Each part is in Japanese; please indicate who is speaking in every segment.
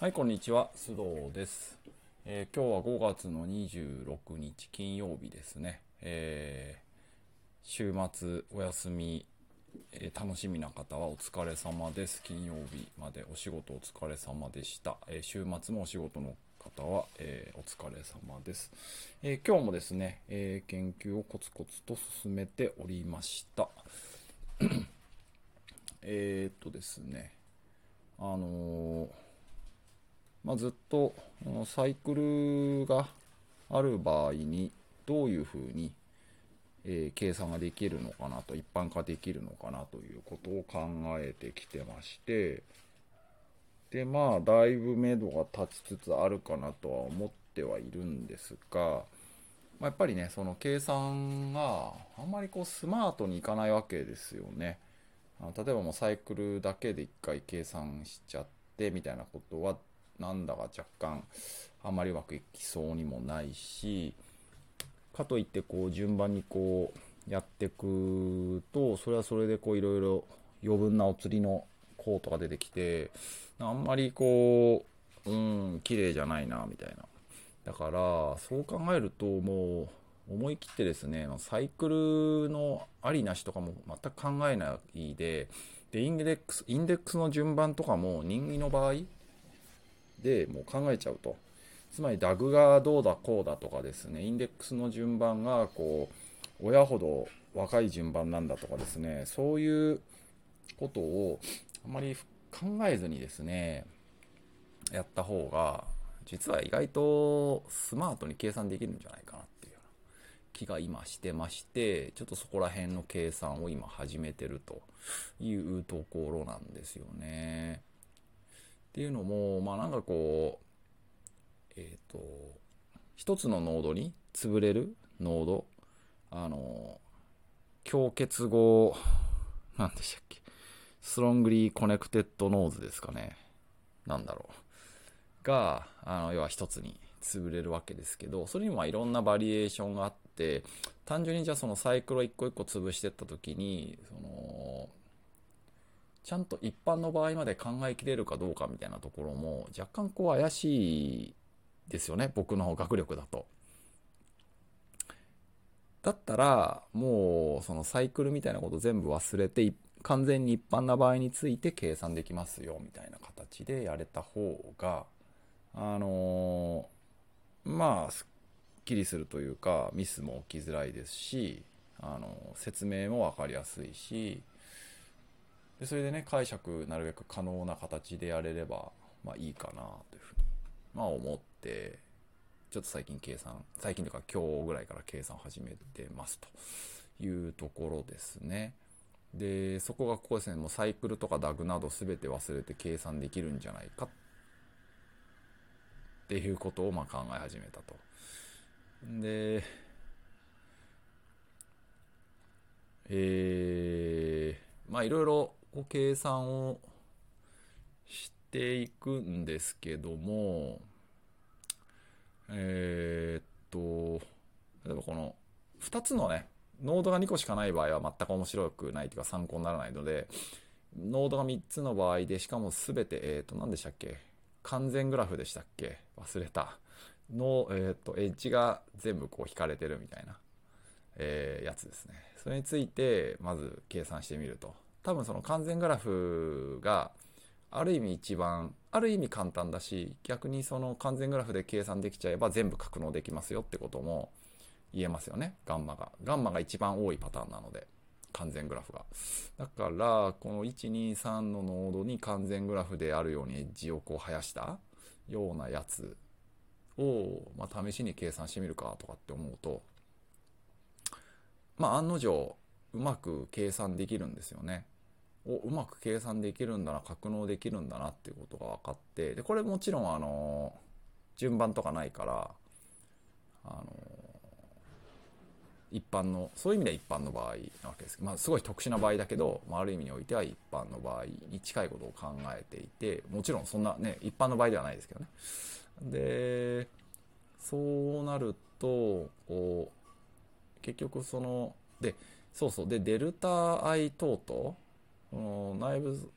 Speaker 1: はい、こんにちは。須藤です。えー今日は5月の26日金曜日ですね。えー週末お休み、えー楽しみな方はお疲れ様です。金曜日までお仕事お疲れ様でした。え週末もお仕事の方は、えお疲れ様です、え今日もですね、え研究をコツコツと進めておりました。えっとですね、あのまあ、ずっとサイクルがある場合にどういうふうに、えー計算ができるのかなと一般化できるのかなということを考えてきてましてでまあだいぶ目処が立ちつつあるかなとは思ってはいるんですが、まあ、やっぱりねその計算があんまりこうスマートにいかないわけですよね。例えばもうサイクルだけで一回計算しちゃってみたいなことはなんだか若干あんまりうまくいきそうにもないしかといってこう順番にこうやっていくとそれはそれでこういろいろ余分なお釣りのコートが出てきてあんまりこううん綺麗じゃないなみたいな。だからそう考えるともう思い切ってですねサイクルのありなしとかも全く考えないででインデックスインデックスの順番とかも任意の場合でもう考えちゃうとつまりダグがどうだこうだとかですねインデックスの順番がこう親ほど若い順番なんだとかですねそういうことをあまり考えずにですねやった方が実は意外とスマートに計算できるんじゃないかなっていう気が今してましてちょっとそこら辺の計算を今始めてるというところなんですよね。っていうのもまあなんかこうえっ、と一つのノードに潰れるノードあの強結合なんでしたっけ strongly connected nodes ですかねなんだろうがあの要は一つに潰れるわけですけどそれにもいろんなバリエーションがあって単純にじゃあそのサイクルを一個一個潰してった時にそのちゃんと一般の場合まで考えきれるかどうかみたいなところも若干こう怪しいですよね僕の学力だと。だったらもうそのサイクルみたいなこと全部忘れて完全に一般な場合について計算できますよみたいな形でやれた方があのーまあすっきりするというかミスも起きづらいですしあの説明も分かりやすいしでそれでね解釈なるべく可能な形でやれればまあいいかなというふうにまあ思ってちょっと最近計算最近というか今日ぐらいから計算始めてますというところですね。でそこがここですねもうサイクルとかダグなど全て忘れて計算できるんじゃないかっていうことをま考え始めたと。でえー、まあいろいろこう計算をしていくんですけどもえーっと例えばこの2つのねノードが2個しかない場合は全く面白くないというか参考にならないのでノードが3つの場合でしかも全てえーっと何でしたっけ？完全グラフでしたっけ？忘れた。の、えーっとエッジが全部こう引かれてるみたいな、えーやつですね。それについてまず計算してみると。多分その完全グラフがある意味一番ある意味簡単だし逆にその完全グラフで計算できちゃえば全部格納できますよってことも言えますよね。ガンマが。ガンマが一番多いパターンなので。完全グラフが。だからこの123のノードに完全グラフであるようにエッジをこう生やしたようなやつを、まあ、試しに計算してみるかとかって思うとまあ案の定うまく計算できるんですよね。をうまく計算できるんだな格納できるんだなっていうことが分かってでこれもちろんあの順番とかないからあの一般のそういう意味では一般の場合なわけですけどまあ、すごい特殊な場合だけど、まあ、ある意味においては一般の場合に近いことを考えていてもちろんそんなね一般の場合ではないですけどね。でそうなるとこう結局そのでそうそうでデルタ i 等々内部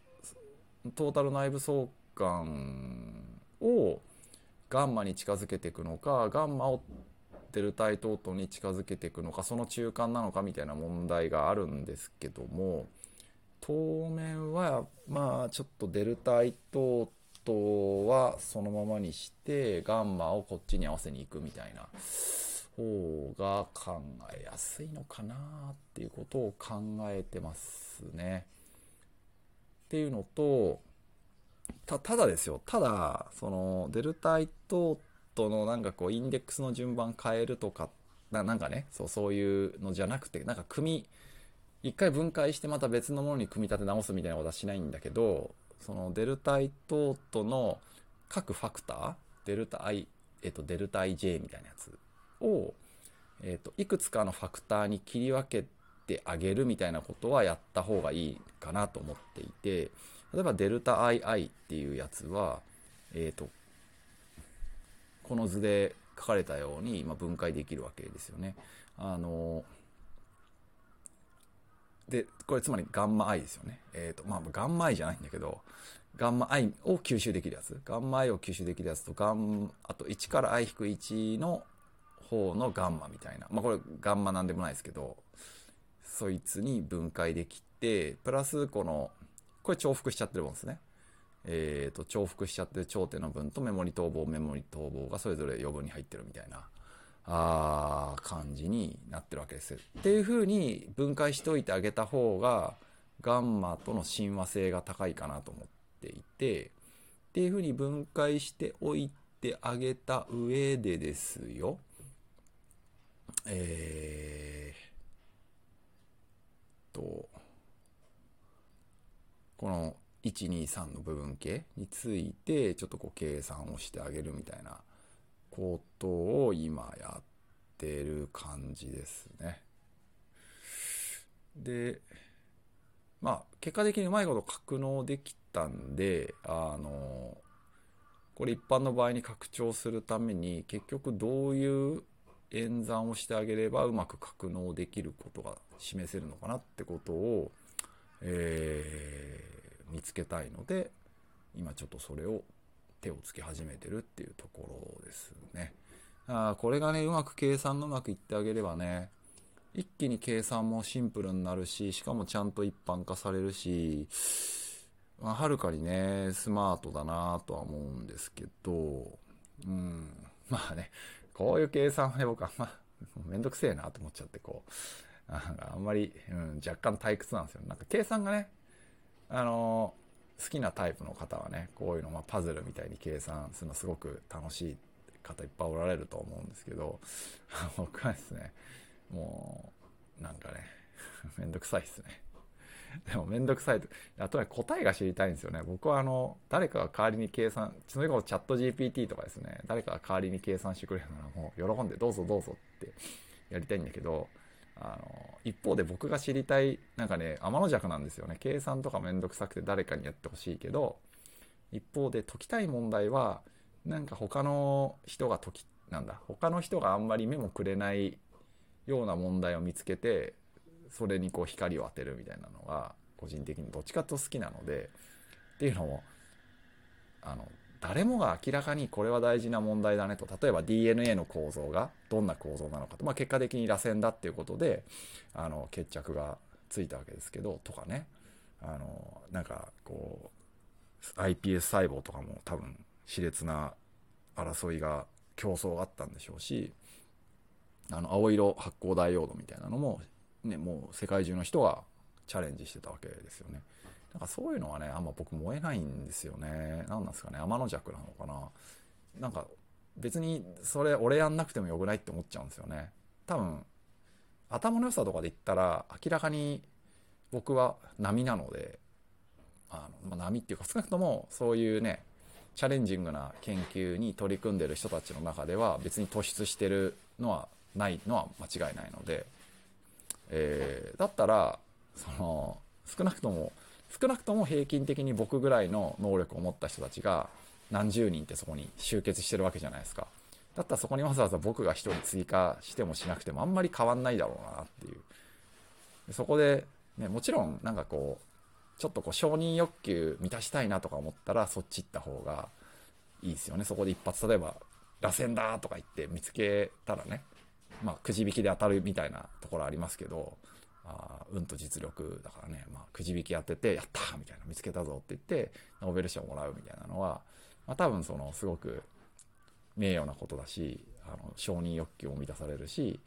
Speaker 1: トータル内部相関をガンマに近づけていくのかガンマをデルタイトートに近づけていくのかその中間なのかみたいな問題があるんですけども当面はまあちょっとデルタイトートはそのままにしてガンマをこっちに合わせに行くみたいな方が考えやすいのかなっていうことを考えてますね。っていうのとたただですよ。ただそのデルタイトートのなんかこうインデックスの順番変えるとかななんかねそうそういうのじゃなくてなんか組一回分解してまた別のものに組み立て直すみたいなことはしないんだけどそのデルタイトートの各ファクターデルタ i えっとデルタ ij みたいなやつを、えーと、いくつかのファクターに切り分けてあげるみたいなことはやった方がいいかなと思っていて例えばデルタ ii っていうやつは、えーと、この図で書かれたように、ま、分解できるわけですよね。あのでこれつまりガンマ i ですよね。えっ、ー、とまあガンマ i じゃないんだけどガンマ i を吸収できるやつガンマ i を吸収できるやつとガンあと1から i-1 の方のガンマみたいな。まあこれガンマなんでもないですけど、そいつに分解できて、プラスこの、これ重複しちゃってるもんですね。えっ、ー、と、重複しちゃってる頂点の分とメモリ逃亡、メモリ逃亡がそれぞれ余分に入ってるみたいな、あー、感じになってるわけです。っていう風に分解しておいてあげた方が、ガンマとの親和性が高いかなと思っていて、っていう風に分解しておいてあげた上でですよ。えー、と、この123の部分形についてちょっとこう計算をしてあげるみたいなことを今やってる感じですね。で、まあ結果的にうまいこと格納できたんで、あの、これ一般の場合に拡張するために結局どういう演算をしてあげればうまく格納できることが示せるのかなってことを、えー、見つけたいので今ちょっとそれを手をつけ始めてるっていうところですね。あこれがねうまく計算のうまくいってあげればね一気に計算もシンプルになるししかもちゃんと一般化されるしまあ、はるかにねスマートだなとは思うんですけどうんまあねこういう計算はね、僕あんま、めんどくせえなと思っちゃって、こう、あんまり、うん、若干退屈なんですよ。なんか計算がね、あのー、好きなタイプの方はね、こういうの、まあ、パズルみたいに計算するのすごく楽しい方いっぱいおられると思うんですけど、僕はですね、もう、なんかね、めんどくさいですね。でもめんどくさいと。あとは答えが知りたいんですよね。僕はあの、誰かが代わりに計算、それこそチャット GPT とかですね、誰かが代わりに計算してくれるならもう喜んでどうぞどうぞってやりたいんだけど、あの、一方で僕が知りたい、なんかね、天の弱なんですよね。計算とかめんどくさくて誰かにやってほしいけど、一方で解きたい問題は、なんか他の人が解き、なんだ、他の人があんまり目もくれないような問題を見つけて、それにこう光を当てるみたいなのが個人的にどっちかと好きなのでっていうのも誰もが明らかにこれは大事な問題だねと。例えば DNA の構造がどんな構造なのかと、まあ、結果的に螺旋だっていうことであの決着がついたわけですけどとかね。あのなんかこう iPS 細胞とかも多分熾烈な争いが競争があったんでしょうしあの青色発光ダイオードみたいなのもね、もう世界中の人がチャレンジしてたわけですよね。なんかそういうのはね、あんま僕燃えないんですよね。何なんですかね、天の弱なのかな。なんか別にそれ俺やんなくてもよくないって思っちゃうんですよね。多分、頭の良さとかで言ったら明らかに僕は波なので、あのまあ、波っていうか少なくともそういうね、チャレンジングな研究に取り組んでる人たちの中では別に突出してるのはないのは間違いないので、えー、だったらその少なくとも少なくとも平均的に僕ぐらいの能力を持った人たちが何十人ってそこに集結してるわけじゃないですか。だったらそこにわざわざ僕が1人追加してもしなくてもあんまり変わんないだろうなっていう。そこで、ね、もちろんなんかこうちょっとこう承認欲求満たしたいなとか思ったらそっち行った方がいいですよね。そこで一発、例えば、螺旋だとか言って見つけたらね、まあ、くじ引きで当たるみたいなところありますけど、あ運と実力だからね、まあ、くじ引きやってて、やったみたいな、見つけたぞって言って、ノーベル賞をもらうみたいなのは、まあ、多分その、すごく名誉なことだし、あの、承認欲求も満たされるし、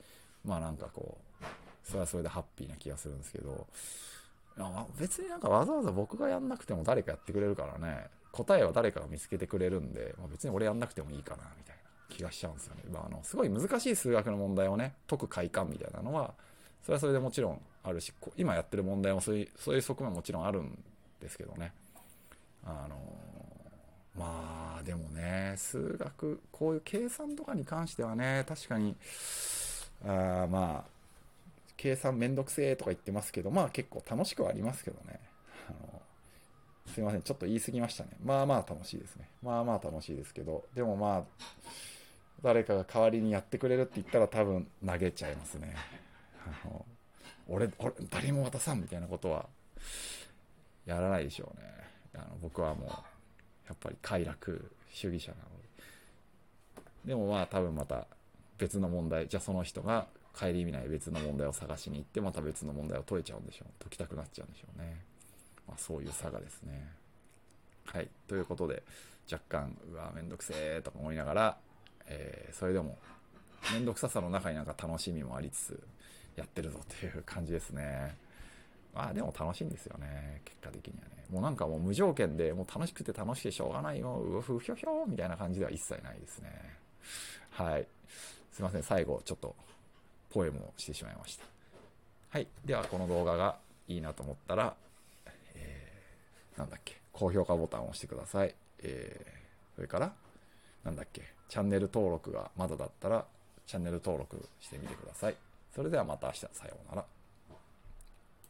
Speaker 1: まあなんかこう、それはそれでハッピーな気がするんですけど、別になんかわざわざ僕がやんなくても誰かやってくれるからね、答えは誰かが見つけてくれるんで、まあ、別に俺やんなくてもいいかな、みたいな気がしちゃうんですよね。まあ、あの、すごい難しい数学の問題をね、解く快感みたいなのは、それはそれでもちろんあるし、今やってる問題もそういう、そういう側面ももちろんあるんですけどね。あのまあ、でもね、数学、こういう計算とかに関してはね、確かに、あまあ、計算めんどくせえとか言ってますけど、まあ結構楽しくはありますけどね。あのすいません、ちょっと言い過ぎましたね。まあまあ楽しいですね。まあまあ楽しいですけど、でもまあ、誰かが代わりにやってくれるって言ったら多分投げちゃいますね。あの俺、俺、誰も渡さんみたいなことは、やらないでしょうね。あの僕はもう、やっぱり快楽主義者なので。でもまあ多分また別の問題、じゃあその人が顧みない別の問題を探しに行って、また別の問題を解いちゃうんでしょう。解きたくなっちゃうんでしょうね。まあ、そういう差がですね。はい。ということで、若干、うわ、めんどくせえとか思いながら、えー、それでも、めんどくささの中になんか楽しみもありつつ、やってるぞっていう感じですね。まあでも楽しいんですよね。結果的にはね。もうなんかもう無条件で、もう楽しくて楽しくてしょうがないよ、うふひょひょみたいな感じでは一切ないですね。はい。すいません。最後、ちょっとポエムをしてしまいました。はい。では、この動画がいいなと思ったら、えー、なんだっけ、高評価ボタンを押してください。えー、それから、なんだっけ、チャンネル登録がまだだったら、チャンネル登録してみてください。それではまた明日、さようなら。